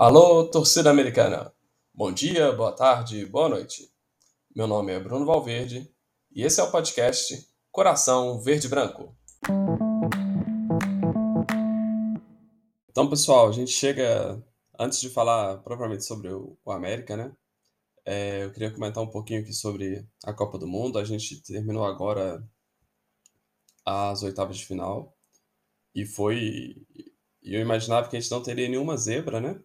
Alô, torcida americana. Bom dia, boa tarde, boa noite. Meu nome é Bruno Valverde e esse é o podcast Coração Verde Branco. Então, pessoal, a gente chega antes de falar propriamente sobre o, o América, né? É, eu queria comentar um pouquinho aqui sobre a Copa do Mundo. A gente terminou agora as oitavas de final e foi. Eu imaginava que a gente não teria nenhuma zebra, né?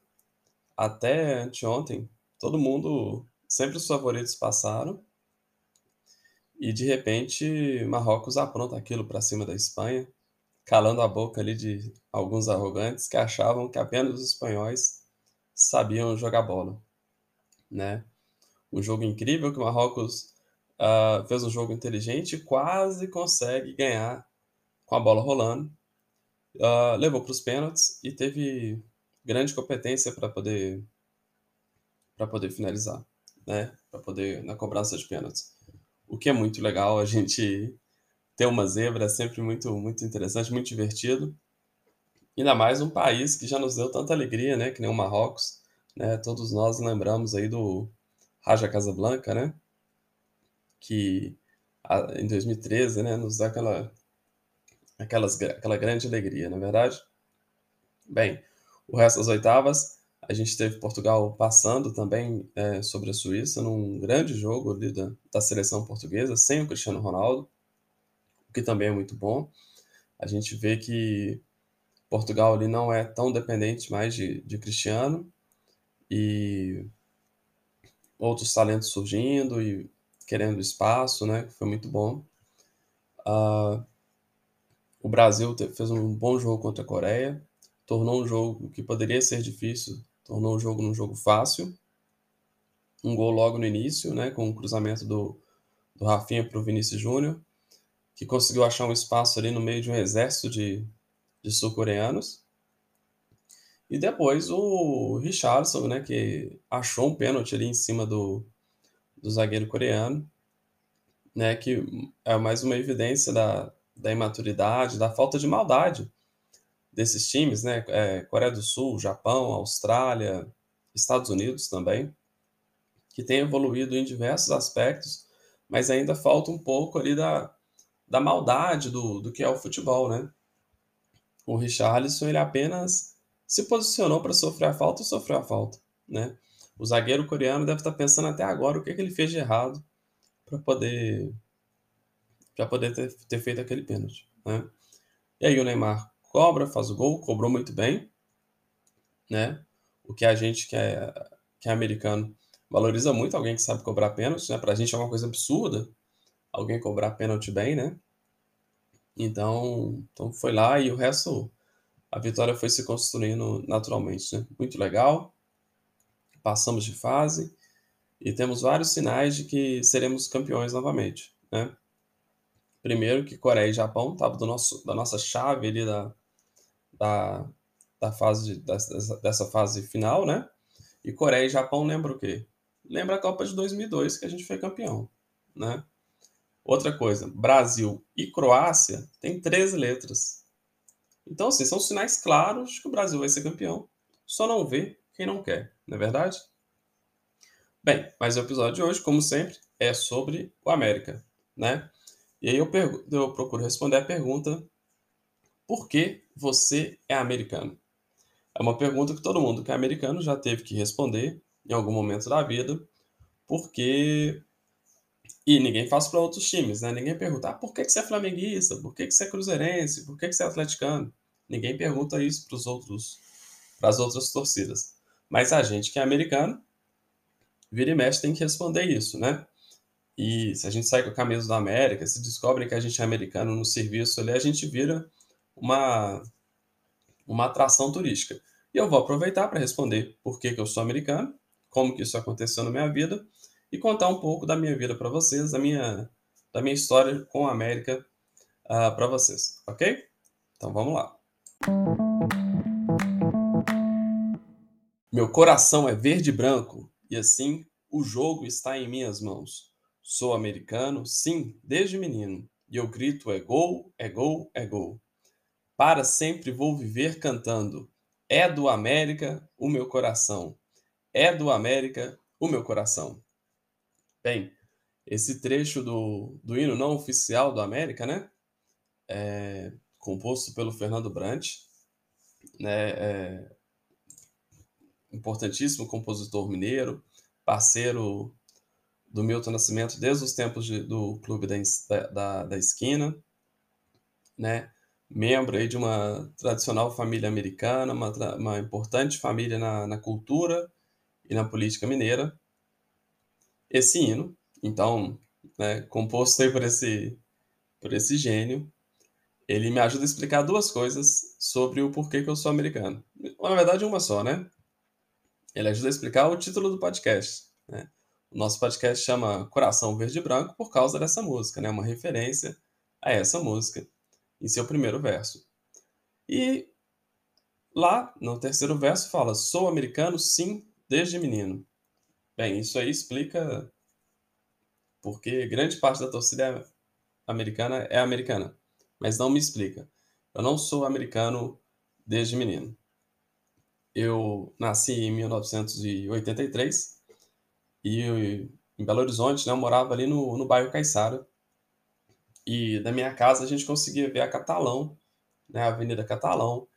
Até anteontem, todo mundo, sempre os favoritos passaram. E de repente, Marrocos apronta aquilo para cima da Espanha, calando a boca ali de alguns arrogantes que achavam que apenas os espanhóis sabiam jogar bola, né? Um jogo incrível que o Marrocos uh, fez um jogo inteligente quase consegue ganhar com a bola rolando. Uh, levou para os pênaltis e teve grande competência para poder para poder finalizar, né? Para poder na cobrança de pênaltis. O que é muito legal, a gente ter uma zebra é sempre muito muito interessante, muito divertido. Ainda mais um país que já nos deu tanta alegria, né? Que nem o Marrocos, né? Todos nós lembramos aí do Raja Casablanca, né? Que em 2013, né? Nos dá aquela aquelas, aquela grande alegria, na é verdade. Bem, o resto das oitavas, a gente teve Portugal passando também é, sobre a Suíça num grande jogo ali da, da seleção portuguesa, sem o Cristiano Ronaldo, o que também é muito bom. A gente vê que Portugal ali não é tão dependente mais de, de Cristiano e outros talentos surgindo e querendo espaço, né? Foi muito bom. Uh, o Brasil fez um bom jogo contra a Coreia, tornou um jogo que poderia ser difícil, tornou o jogo num jogo fácil. Um gol logo no início, né, com o cruzamento do, do Rafinha para o Vinícius Júnior, que conseguiu achar um espaço ali no meio de um exército de, de sul-coreanos. E depois o Richardson, né, que achou um pênalti ali em cima do, do zagueiro coreano, né, que é mais uma evidência da, da imaturidade, da falta de maldade desses times, né? É, Coreia do Sul, Japão, Austrália, Estados Unidos também, que tem evoluído em diversos aspectos, mas ainda falta um pouco ali da, da maldade do, do que é o futebol, né? O Richarlison, ele apenas se posicionou para sofrer a falta e sofreu a falta, né? O zagueiro coreano deve estar pensando até agora o que, que ele fez de errado para poder para poder ter, ter feito aquele pênalti, né? E aí o Neymar cobra, faz o gol, cobrou muito bem, né? O que a gente que é, que é americano valoriza muito alguém que sabe cobrar pênalti, né? Pra gente é uma coisa absurda alguém cobrar pênalti bem, né? Então, então foi lá e o resto, a vitória foi se construindo naturalmente, né? Muito legal. Passamos de fase e temos vários sinais de que seremos campeões novamente, né? Primeiro que Coreia e Japão estavam do nosso, da nossa chave ali da, da, da fase dessa, dessa fase final, né? E Coreia e Japão lembra o quê? Lembra a Copa de 2002 que a gente foi campeão, né? Outra coisa, Brasil e Croácia tem 13 letras. Então, assim, são sinais claros de que o Brasil vai ser campeão. Só não vê quem não quer, não é verdade? Bem, mas o episódio de hoje, como sempre, é sobre o América, né? E aí eu, eu procuro responder a pergunta por que você é americano? É uma pergunta que todo mundo que é americano já teve que responder em algum momento da vida, porque. E ninguém faz para outros times, né? Ninguém pergunta, ah, por que, que você é flamenguista? Por que, que você é cruzeirense? Por que, que você é atleticano? Ninguém pergunta isso para os outros, para as outras torcidas. Mas a gente que é americano, vira e mexe tem que responder isso, né? E se a gente sai com a camisa da América, se descobrem que a gente é americano no serviço ali, a gente vira uma, uma atração turística. E eu vou aproveitar para responder por que, que eu sou americano, como que isso aconteceu na minha vida e contar um pouco da minha vida para vocês, da minha, da minha história com a América uh, ah, para vocês, ok? Então vamos lá. Meu coração é verde e branco e assim o jogo está em minhas mãos. Sou americano, sim, desde menino, e eu grito é gol, é gol, é gol. Para sempre vou viver cantando. É do América o meu coração. É do América o meu coração. Bem, esse trecho do, do hino não oficial do América, né? É, composto pelo Fernando Brant, né? É, importantíssimo compositor mineiro, parceiro do Milton Nascimento desde os tempos de, do Clube da, da, da Esquina, né? Membro aí de uma tradicional família americana, uma, uma importante família na, na cultura e na política mineira. Esse hino, então, né, composto aí por esse, por esse gênio, ele me ajuda a explicar duas coisas sobre o porquê que eu sou americano. Na verdade, uma só, né? Ele ajuda a explicar o título do podcast. Né? O nosso podcast chama Coração Verde e Branco por causa dessa música, né? Uma referência a essa música em seu primeiro verso. E lá, no terceiro verso, fala: Sou americano, sim, desde menino. Bem, isso aí explica porque grande parte da torcida americana é americana, mas não me explica. Eu não sou americano desde menino. Eu nasci em 1983 e em Belo Horizonte, né, eu morava ali no, no bairro Caiçara. E da minha casa a gente conseguia ver a Catalão, né, a Avenida Catalão.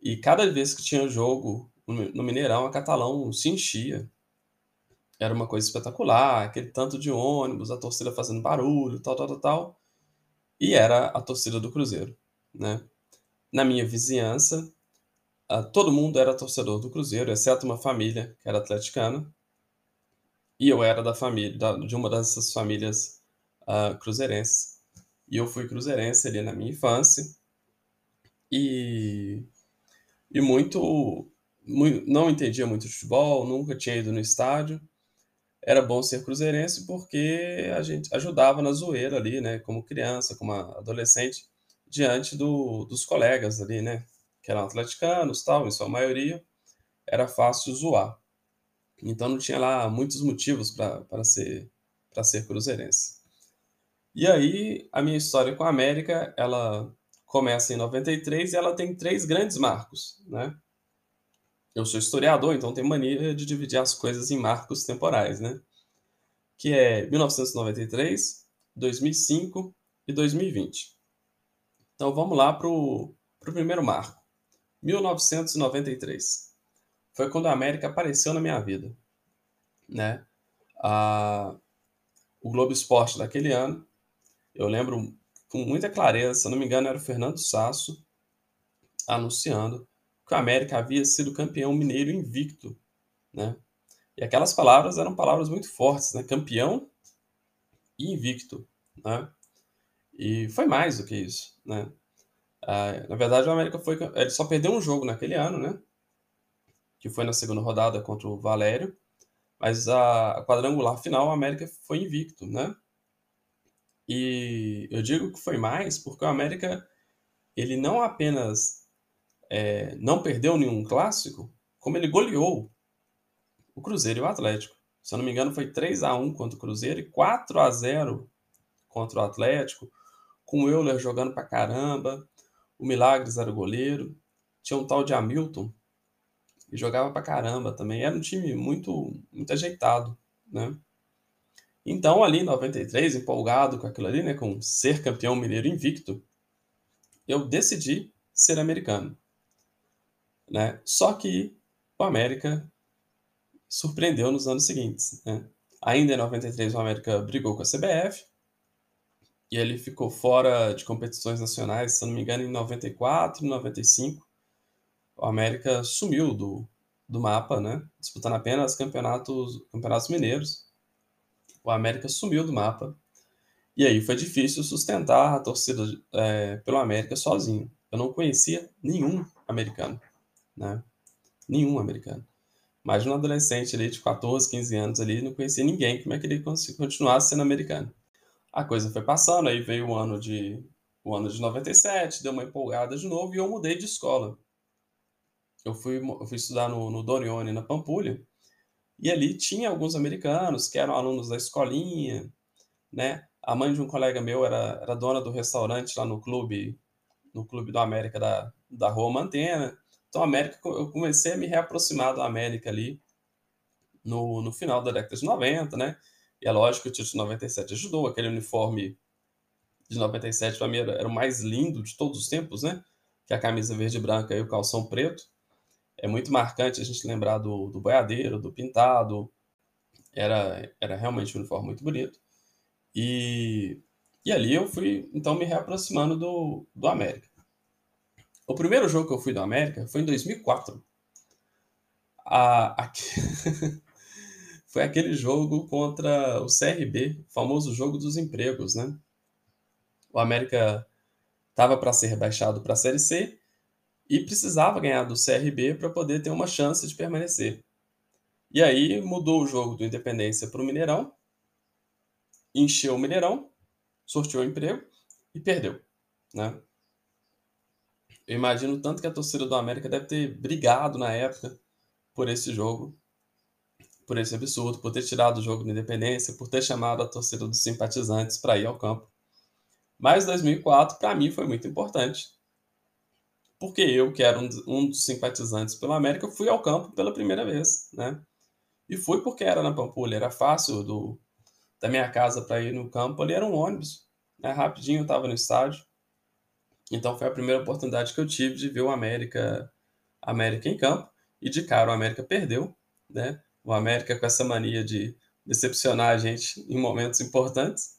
E cada vez que tinha jogo no Mineirão, a Catalão se enchia. Era uma coisa espetacular, aquele tanto de ônibus, a torcida fazendo barulho, tal, tal, tal, tal. E era a torcida do Cruzeiro, né? Na minha vizinhança, todo mundo era torcedor do Cruzeiro, exceto uma família que era atleticana. E eu era da família, de uma dessas famílias uh, cruzeirenses. E eu fui cruzeirense ali na minha infância. E, e muito, muito, não entendia muito futebol, nunca tinha ido no estádio. Era bom ser cruzeirense porque a gente ajudava na zoeira ali, né, como criança, como adolescente, diante do, dos colegas ali, né, que eram atleticanos, tal, em sua maioria, era fácil zoar. Então não tinha lá muitos motivos para ser para ser cruzeirense. E aí a minha história com a América, ela começa em 93 e ela tem três grandes marcos, né? Eu sou historiador, então tenho mania de dividir as coisas em marcos temporais, né? Que é 1993, 2005 e 2020. Então vamos lá para o primeiro marco. 1993. Foi quando a América apareceu na minha vida. Né? A, o Globo Esporte daquele ano, eu lembro com muita clareza, se eu não me engano, era o Fernando Sasso anunciando que o América havia sido campeão mineiro invicto. Né? E aquelas palavras eram palavras muito fortes, né? campeão e invicto. Né? E foi mais do que isso. Né? Ah, na verdade, o América foi. Ele só perdeu um jogo naquele ano, né? Que foi na segunda rodada contra o Valério. Mas a, quadrangular final, o América foi invicto, né? E eu digo que foi mais porque o América ele não apenas é, não perdeu nenhum clássico, como ele goleou o Cruzeiro e o Atlético. Se eu não me engano, foi 3 a 1 contra o Cruzeiro e 4 a 0 contra o Atlético, com o Euler jogando pra caramba, o Milagres era o goleiro. Tinha um tal de Hamilton, que jogava pra caramba também. Era um time muito, muito ajeitado, né? Então, ali em 93, empolgado com aquilo ali, né, com ser campeão mineiro invicto, eu decidi ser americano. Né? Só que o América surpreendeu nos anos seguintes. Né? Ainda em 93, o América brigou com a CBF, e ele ficou fora de competições nacionais, se não me engano, em 94 e 95. O América sumiu do, do mapa, né? Disputando apenas campeonatos, campeonatos mineiros. O América sumiu do mapa. E aí foi difícil sustentar a torcida é, pelo América sozinho. Eu não conhecia nenhum americano, né? Nenhum americano. Mais um adolescente ali de 14, 15 anos ali, não conhecia ninguém. Como é que ele continuasse sendo americano? A coisa foi passando, aí veio o ano de o ano de 97, deu uma empolgada de novo e eu mudei de escola. Eu fui, eu fui estudar no, no Dorione, na Pampulha, e ali tinha alguns americanos que eram alunos da escolinha, né? A mãe de um colega meu era, era dona do restaurante lá no clube, no clube do América da, da Rua Mantena. Então, América, eu comecei a me reaproximar da América ali no, no final da década de 90, né? E é lógico que o título de 97 ajudou, aquele uniforme de 97 para mim era, era, o mais lindo de todos os tempos, né? Que é a camisa verde e branca e o calção preto. É muito marcante a gente lembrar do, do boiadeiro, do pintado. Era, era realmente um uniforme muito bonito. E, e ali eu fui, então, me reaproximando do, do América. O primeiro jogo que eu fui do América foi em 2004. A, a... foi aquele jogo contra o CRB, o famoso jogo dos empregos, né? O América estava para ser rebaixado para a Série C e precisava ganhar do CRB para poder ter uma chance de permanecer. E aí mudou o jogo do Independência para o Mineirão, encheu o Mineirão, sorteou o emprego e perdeu, né? Eu imagino tanto que a torcida do América deve ter brigado na época por esse jogo, por esse absurdo, por ter tirado o jogo da Independência, por ter chamado a torcida dos simpatizantes para ir ao campo. Mas 2004 para mim foi muito importante, porque eu, que era um, um dos simpatizantes pelo América, fui ao campo pela primeira vez, né? E fui porque era na Pampulha, era fácil do, da minha casa para ir no campo, ali era um ônibus, né? Rapidinho eu estava no estádio. Então foi a primeira oportunidade que eu tive de ver o América, América em campo e de cara o América perdeu, né? O América com essa mania de decepcionar a gente em momentos importantes.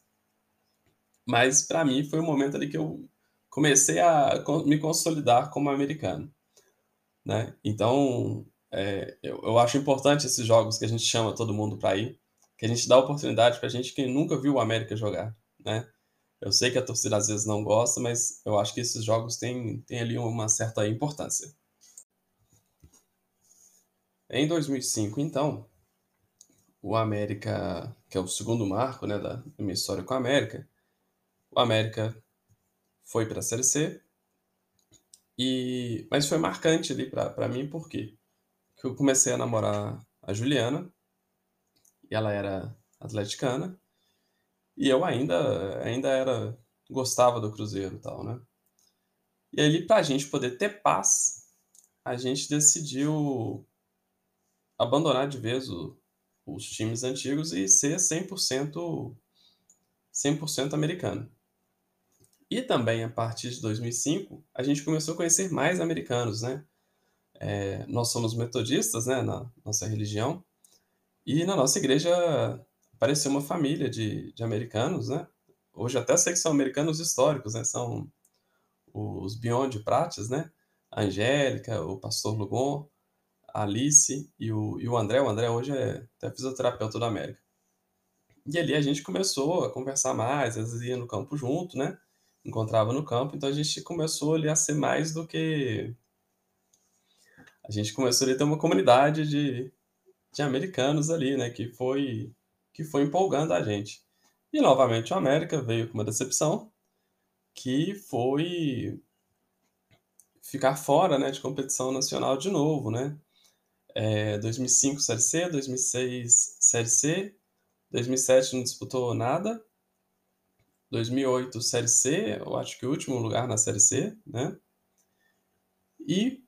Mas para mim foi o momento ali que eu comecei a me consolidar como americano. Né? Então, é, eu, eu, acho importante esses jogos que a gente chama todo mundo para ir, que a gente dá oportunidade para gente que nunca viu o América jogar. Né? Eu sei que a torcida às vezes não gosta, mas eu acho que esses jogos têm, têm ali uma certa importância. Em 2005, então, o América, que é o segundo marco né, da minha história com a América, o América foi para a Série C. E, mas foi marcante ali para mim, por quê? Porque eu comecei a namorar a Juliana, e ela era atleticana, e eu ainda, ainda era gostava do Cruzeiro e tal, né? E ali, para a gente poder ter paz, a gente decidiu abandonar de vez o, os times antigos e ser 100%, 100% americano. E também, a partir de 2005, a gente começou a conhecer mais americanos, né? É, nós somos metodistas, né, na nossa religião, e na nossa igreja apareceu uma família de, de americanos, né? Hoje até sei que são americanos históricos, né? São os Beyond Prates, né? A Angélica, o pastor Lugon, a Alice e o, e o André. O André hoje é até fisioterapeuta da América. E ali a gente começou a conversar mais, às vezes ia no campo junto, né? Encontrava no campo, então a gente começou ali a ser mais do que. A gente começou ali a ter uma comunidade de, de americanos ali, né, que foi, que foi empolgando a gente. E novamente o América veio com uma decepção, que foi ficar fora né, de competição nacional de novo, né? É, 2005 Série C, 2006 Série C, 2007 não disputou nada, 2008 Série C, eu acho que o último lugar na Série C, né? E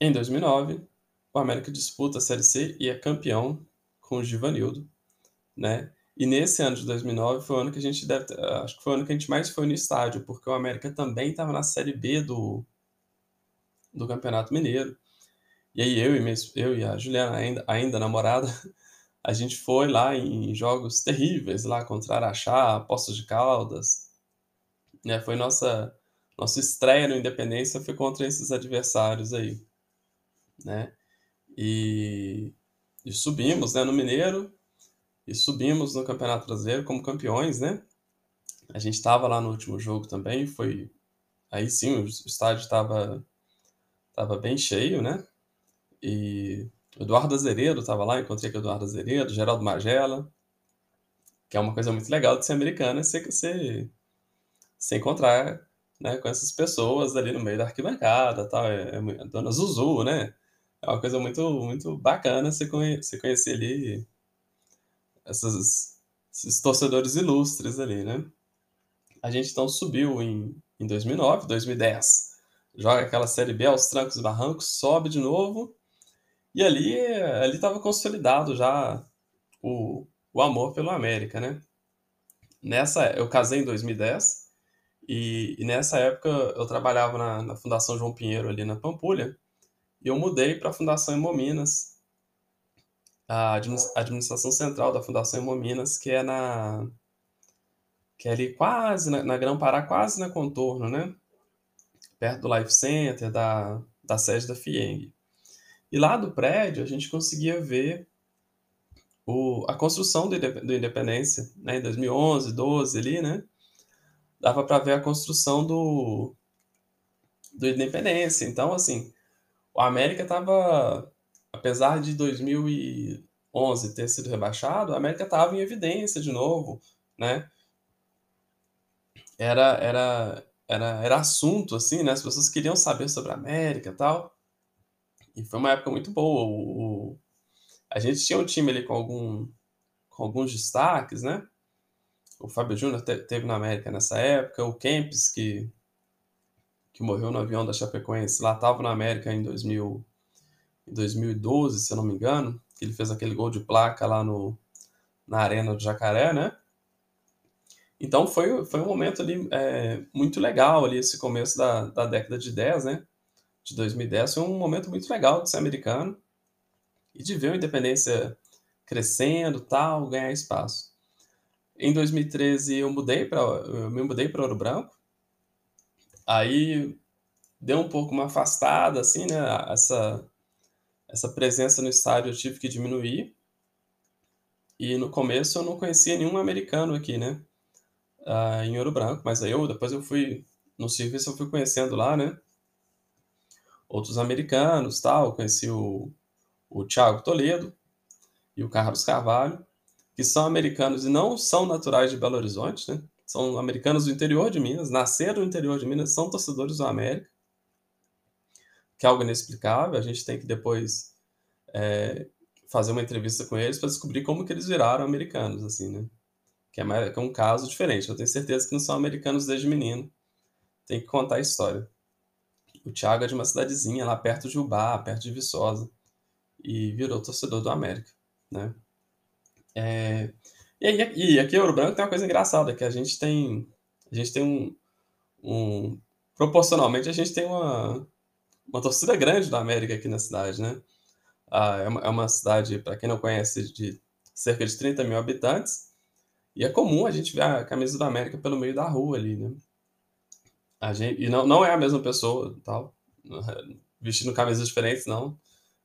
em 2009 o América disputa a Série C e é campeão com o Givanildo, né? E nesse ano de 2009 foi o ano que a gente deve, acho que foi o ano que a gente mais foi no estádio, porque o América também estava na Série B do do Campeonato Mineiro. E aí eu e, minha, eu e a Juliana, ainda, ainda namorada, a gente foi lá em jogos terríveis, lá contra Araxá, Poços de Caldas. Né? Foi nossa, nossa estreia no Independência foi contra esses adversários aí. Né? E, e subimos né, no Mineiro e subimos no Campeonato Brasileiro como campeões, né? A gente estava lá no último jogo também, foi aí sim o estádio estava tava bem cheio, né? E Eduardo Azeredo estava lá, encontrei com o Eduardo Azeredo, Geraldo Magela, que é uma coisa muito legal de ser americana, você, você, você encontrar né, com essas pessoas ali no meio da arquibancada, tal, é, é, Dona Zuzu, né? É uma coisa muito, muito bacana você, conhe, você conhecer ali essas, esses torcedores ilustres ali, né? A gente então subiu em, em 2009, 2010. joga aquela Série B aos trancos e barrancos, sobe de novo. E ali ali estava consolidado já o, o amor pelo América, né? Nessa, eu casei em 2010 e, e nessa época eu trabalhava na, na, Fundação João Pinheiro ali na Pampulha e eu mudei para a Fundação Hemominas, a administração central da Fundação Hemominas, que é na que é ali quase na, na Grão-Pará, quase na contorno, né? Perto do Life Center, da, da sede da FIENG. E lá do prédio a gente conseguia ver o, a construção do, do Independência, né, em 2011, 12 ali, né? Dava para ver a construção do, do Independência. Então, assim, o América estava, apesar de 2011 ter sido rebaixado, a América estava em evidência de novo, né? Era, era, era, era assunto, assim, né? As pessoas queriam saber sobre a América e tal. E foi uma época muito boa. O, o, a gente tinha um time ali com, algum, com alguns destaques, né? O Fábio Júnior te, teve na América nessa época, o Kempis, que, que morreu no avião da Chapecoense, lá estava na América em, 2000, em 2012, se eu não me engano, que ele fez aquele gol de placa lá no, na Arena do Jacaré, né? Então foi, foi um momento ali é, muito legal ali, esse começo da, da década de 10, né? De 2010, foi um momento muito legal de ser americano e de ver a independência crescendo, tal, ganhar espaço. Em 2013 eu mudei para eu me mudei para Ouro Branco. Aí deu um pouco uma afastada assim, né? Essa essa presença no estádio eu tive que diminuir. E no começo eu não conhecia nenhum americano aqui, né? Ah, em Ouro Branco, mas aí eu depois eu fui no serviço eu fui conhecendo lá, né? Outros americanos, tal, conheci o o Thiago Toledo e o Carlos Carvalho, que são americanos e não são naturais de Belo Horizonte, né? São americanos do interior de Minas, nasceram no interior de Minas, são torcedores do América, que é algo inexplicável. A gente tem que depois é, fazer uma entrevista com eles para descobrir como que eles viraram americanos, assim, né? Que é, mais, que é um caso diferente. Eu tenho certeza que não são americanos desde menino. Tem que contar a história. O Thiago é de uma cidadezinha lá perto de Ubá, perto de Viçosa e virou torcedor do América, né? É, e, e aqui em Ouro Branco tem uma coisa engraçada, que a gente tem, a gente tem um, um proporcionalmente a gente tem uma, uma torcida grande do América aqui na cidade, né? Ah, é, uma, é uma cidade, para quem não conhece, de cerca de 30 mil habitantes, e é comum a gente ver a camisa do América pelo meio da rua ali, né? A gente, e não, não é a mesma pessoa, tal, vestindo camisas diferentes, não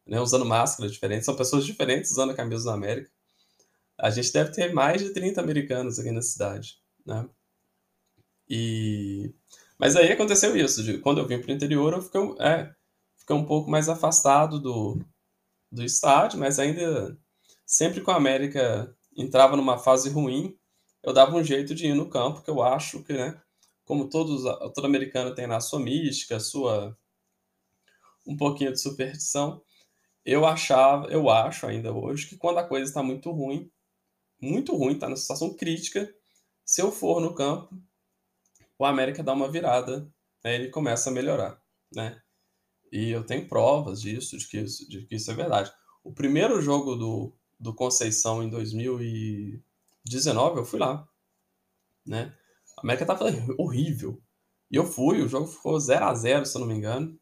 né, usando máscaras diferentes, são pessoas diferentes usando a camisa do América. A gente deve ter mais de 30 americanos aqui na cidade, né? E... Mas aí aconteceu isso, de, quando eu vim para o interior eu fiquei, é, fiquei um pouco mais afastado do, do estádio, mas ainda, sempre que o América entrava numa fase ruim, eu dava um jeito de ir no campo, que eu acho que, né, como todos, todo americano tem na sua mística, sua um pouquinho de superstição, eu achava, eu acho ainda hoje que quando a coisa está muito ruim, muito ruim, está na situação crítica, se eu for no campo, o América dá uma virada, né, ele começa a melhorar, né? E eu tenho provas disso, de que isso, de que isso é verdade. O primeiro jogo do, do Conceição em 2019, eu fui lá, né? A América estava horrível. E eu fui, o jogo ficou 0 a 0 se eu não me engano.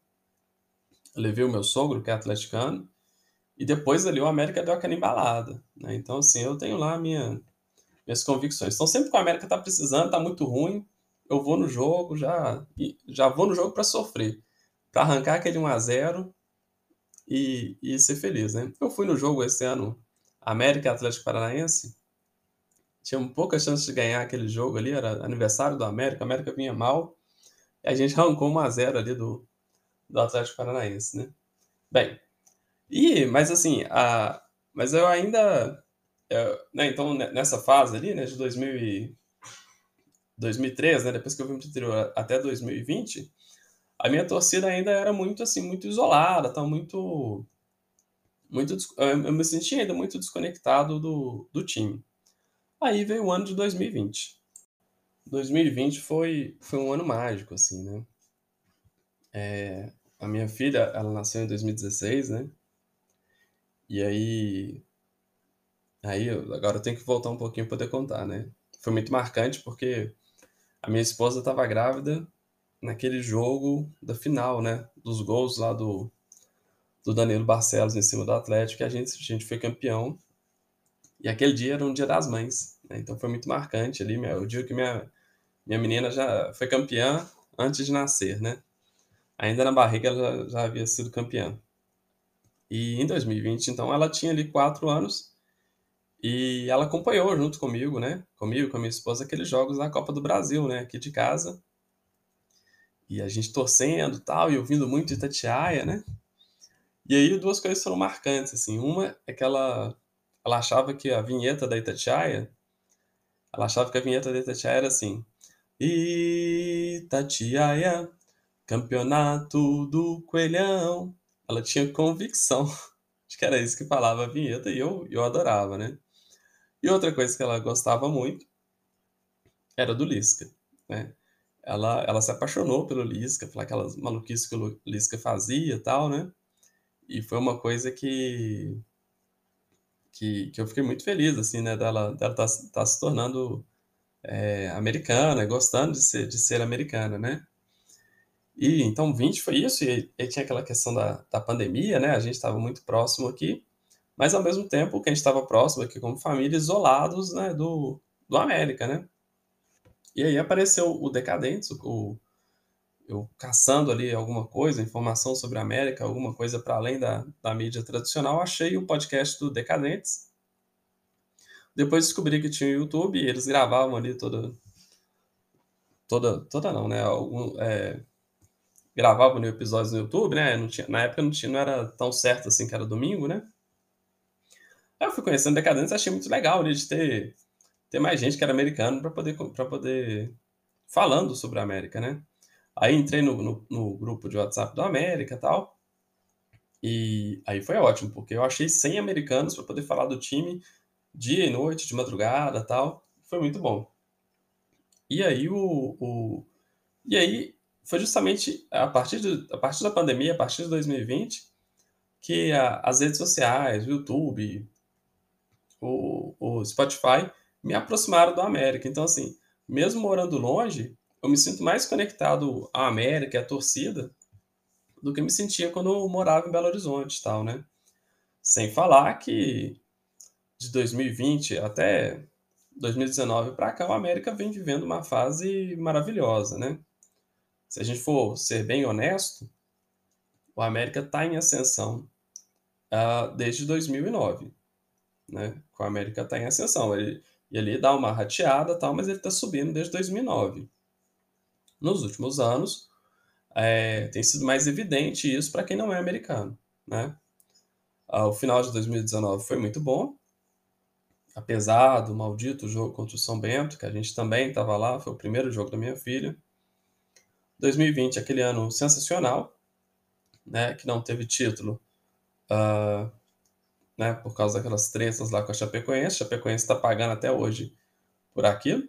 Eu levei o meu sogro, que é atleticano, e depois ali o América deu aquela embalada. Né? Então, assim, eu tenho lá minha, minhas convicções. Então, sempre que o América tá precisando, tá muito ruim, eu vou no jogo, já, já vou no jogo para sofrer. para arrancar aquele 1x0 e, e ser feliz, né? Eu fui no jogo esse ano, América Atlético Paranaense, tinha pouca chance de ganhar aquele jogo ali, era aniversário do América, a América vinha mal, e a gente arrancou 1x0 ali do, do Atlético Paranaense, né? Bem, e, mas assim, a, mas eu ainda, eu, né, então nessa fase ali, né, de 2000 e, 2013, né, depois que eu vim para o interior até 2020, a minha torcida ainda era muito assim, muito isolada, tá muito muito eu me sentia ainda muito desconectado do, do time. Aí veio o ano de 2020. 2020 foi foi um ano mágico assim, né? É, a minha filha, ela nasceu em 2016, né? E aí, aí agora eu tenho que voltar um pouquinho para poder contar, né? Foi muito marcante porque a minha esposa estava grávida naquele jogo da final, né? Dos gols lá do, do Danilo Barcelos em cima do Atlético, que a gente, a gente foi campeão. E aquele dia era um dia das mães, né? Então foi muito marcante ali, meu, o dia que minha, minha menina já foi campeã antes de nascer, né? Ainda na barriga ela já, já havia sido campeã. E em 2020, então, ela tinha ali quatro anos e ela acompanhou junto comigo, né? Comigo, com a minha esposa, aqueles jogos da Copa do Brasil, né? Aqui de casa. E a gente torcendo tal, e ouvindo muito Itatiaia, né? E aí duas coisas foram marcantes, assim. Uma é que ela, ela achava que a vinheta da Itatiaia, ela achava que a vinheta da Itatiaia era assim. Itatiaia, campeonato do coelhão. Ela tinha convicção de que era isso que falava a vinheta e eu, eu adorava, né? E outra coisa que ela gostava muito era do Lisca, né? Ela, ela se apaixonou pelo Lisca, pelas aquelas maluquices que o Lisca fazia e tal, né? E foi uma coisa que, que, que eu fiquei muito feliz, assim, né? Dela, dela tá, tá se tornando é, americana, gostando de ser, de ser americana, né? E então 20 foi isso, e aí tinha aquela questão da, da pandemia, né? A gente estava muito próximo aqui, mas ao mesmo tempo que a gente estava próximo aqui como família, isolados, né, do, do América, né? E aí apareceu o Decadentes, o, eu caçando ali alguma coisa, informação sobre a América, alguma coisa para além da, da mídia tradicional, achei o podcast do Decadentes. Depois descobri que tinha o YouTube e eles gravavam ali toda. Toda, toda não, né? Algum, é, gravavam episódios no YouTube, né? Não tinha, na época não, tinha, não era tão certo assim que era domingo, né? Aí eu fui conhecendo Decadentes achei muito legal ali de ter, ter mais gente que era americano para poder, poder falando sobre a América, né? Aí entrei no, no, no grupo de WhatsApp do América e tal. E aí foi ótimo, porque eu achei 100 americanos para poder falar do time dia e noite, de madrugada tal. Foi muito bom. E aí o, o e aí foi justamente a partir, de, a partir da pandemia, a partir de 2020, que a, as redes sociais, o YouTube, o, o Spotify me aproximaram da América. Então, assim, mesmo morando longe, eu me sinto mais conectado à América, à torcida, do que me sentia quando eu morava em Belo Horizonte tal, né? Sem falar que de 2020 até 2019 para cá, o América vem vivendo uma fase maravilhosa, né? Se a gente for ser bem honesto, o América está em ascensão uh, desde 2009, né? O América está em ascensão. Ele, ele dá uma rateada tal, mas ele está subindo desde 2009. Nos últimos anos, é, tem sido mais evidente isso para quem não é americano, né? Uh, o final de 2019 foi muito bom, apesar do maldito jogo contra o São Bento, que a gente também estava lá, foi o primeiro jogo da minha filha. 2020, aquele ano sensacional, né, que não teve título, uh, né, por causa daquelas tretas lá com a Chapecoense. A Chapecoense está pagando até hoje por aquilo.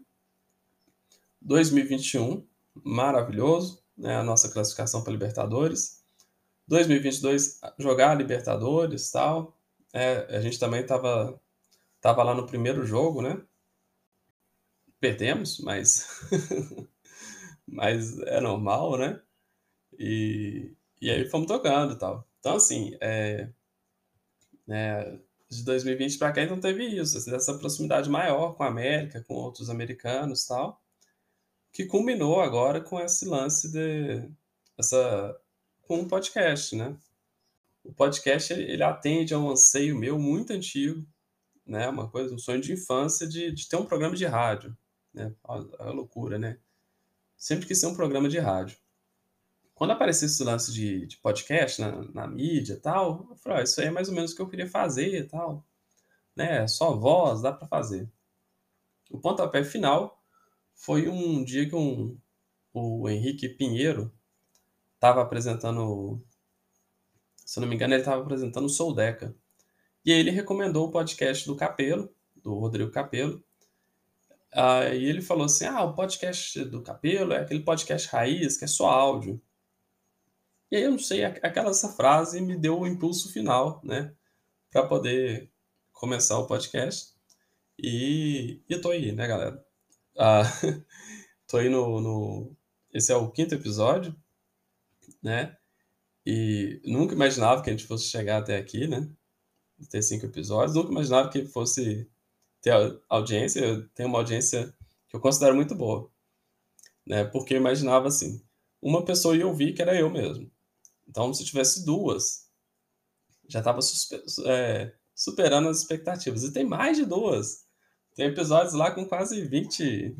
2021, maravilhoso, né, a nossa classificação para Libertadores. 2022, jogar Libertadores tal. É, a gente também estava tava lá no primeiro jogo, né? Perdemos, mas mas é normal, né? E, e aí fomos tocando tal. Então, assim, é, é, de 2020 para cá então teve isso, assim, essa proximidade maior com a América, com outros americanos tal, que culminou agora com esse lance de essa com um podcast, né? O podcast ele atende a um anseio meu muito antigo, né? Uma coisa, um sonho de infância de, de ter um programa de rádio, né? A, a loucura, né? sempre quis ser um programa de rádio. Quando apareceu esse lance de, de podcast na, na, mídia e tal, eu falei, ah, isso aí é mais ou menos o que eu queria fazer e tal. Né? Só voz, dá para fazer. O pontapé final foi um dia que um, o Henrique Pinheiro estava apresentando, se não me engano, ele estava apresentando o Soldeca. E ele recomendou o podcast do Capelo, do Rodrigo Capelo, Aí ele falou assim: ah, o podcast do Capelo é aquele podcast raiz que é só áudio. E aí eu não sei, aquela essa frase me deu o impulso final, né, para poder começar o podcast. E, e tô aí, né, galera? Ah, tô aí no, no. Esse é o quinto episódio, né? E nunca imaginava que a gente fosse chegar até aqui, né? Ter cinco episódios. Nunca imaginava que fosse ter audiência. Eu tenho uma audiência que eu considero muito boa, né? Porque eu imaginava assim: uma pessoa ia ouvir que era eu mesmo. Então, se tivesse duas, já estava é, superando as expectativas. E tem mais de duas. Tem episódios lá com quase 20,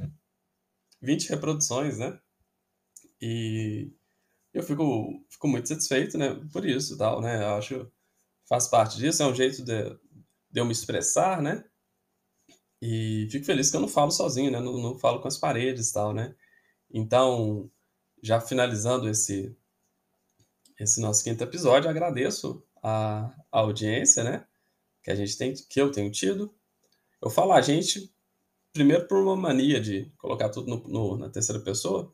20 reproduções, né? E eu fico, fico muito satisfeito, né? Por isso tal, né? Eu acho faz parte disso, é um jeito de, de eu me expressar, né? E fico feliz que eu não falo sozinho, né? Não, não falo com as paredes tal, né? Então, já finalizando esse, esse nosso quinto episódio, agradeço a, a audiência, né? Que a gente tem, que eu tenho tido. Eu falo a gente, primeiro por uma mania de colocar tudo no, no, na terceira pessoa,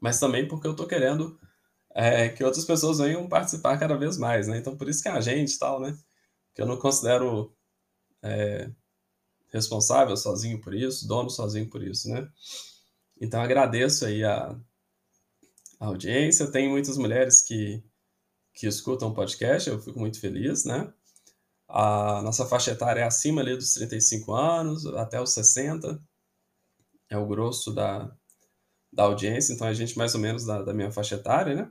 mas também porque eu tô querendo é, que outras pessoas venham participar cada vez mais, né? Então, por isso que é a gente e tal, né? Que eu não considero é, responsável sozinho por isso, dono sozinho por isso, né? Então, agradeço aí a, a audiência. Tem muitas mulheres que, que escutam o podcast, eu fico muito feliz, né? A nossa faixa etária é acima ali dos 35 anos, até os 60. É o grosso da, da audiência, então a gente mais ou menos da, da minha faixa etária, né?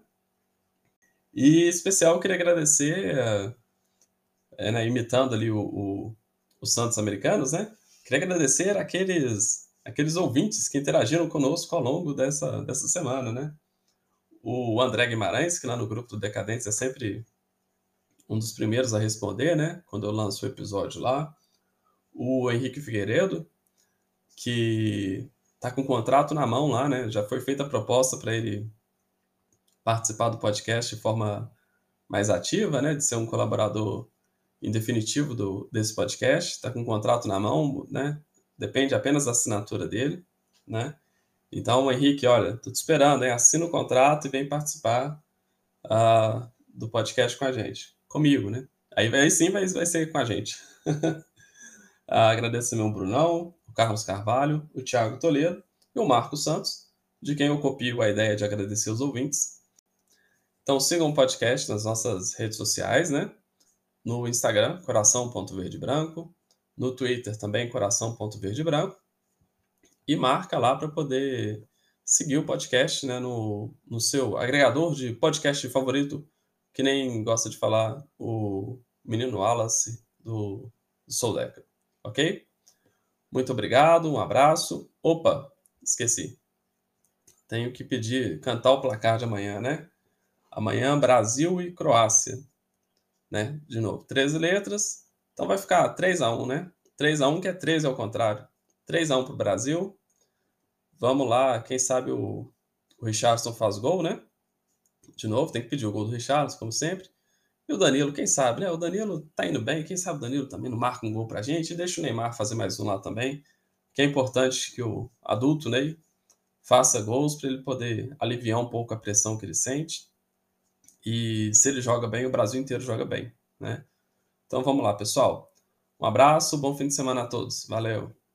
E em especial eu queria agradecer, é, né, imitando ali o, o, os Santos Americanos, né? Queria agradecer aqueles, aqueles ouvintes que interagiram conosco ao longo dessa, dessa semana, né? O André Guimarães, que lá no grupo do Decadentes é sempre um dos primeiros a responder, né? Quando eu lanço o episódio lá. O Henrique Figueiredo, que tá com o contrato na mão lá, né? Já foi feita a proposta para ele participar do podcast de forma mais ativa, né? De ser um colaborador em definitivo do, desse podcast. Está com o contrato na mão, né? Depende apenas da assinatura dele, né? Então, Henrique, olha, tô te esperando, hein? Assina o contrato e vem participar uh, do podcast com a gente. Comigo, né? Aí, aí sim vai, vai ser com a gente. uh, agradeço também o Brunão, o Carlos Carvalho, o Thiago Toledo e o Marco Santos, de quem eu copio a ideia de agradecer os ouvintes. Então sigam o podcast nas nossas redes sociais, né? No Instagram, coração.verdebranco, no Twitter também, coração.verdebranco e marca lá para poder seguir o podcast né, no, no seu agregador de podcast favorito, que nem gosta de falar o menino Wallace do, do Soldeca, ok? Muito obrigado, um abraço. Opa, esqueci. Tenho que pedir, cantar o placar de amanhã, né? Amanhã, Brasil e Croácia. Né? De novo, 13 letras. Então vai ficar 3 a 1 né? 3 a 1 que é 13 ao contrário. 3 a 1 para o Brasil. Vamos lá, quem sabe o, o Richardson faz gol, né? De novo, tem que pedir o gol do Richardson, como sempre. E o Danilo, quem sabe, né? O Danilo tá indo bem, quem sabe o Danilo também não marca um gol pra gente. E deixa o Neymar fazer mais um lá também. Que é importante que o adulto, né, faça gols para ele poder aliviar um pouco a pressão que ele sente. E se ele joga bem, o Brasil inteiro joga bem, né? Então vamos lá, pessoal. Um abraço, bom fim de semana a todos. Valeu!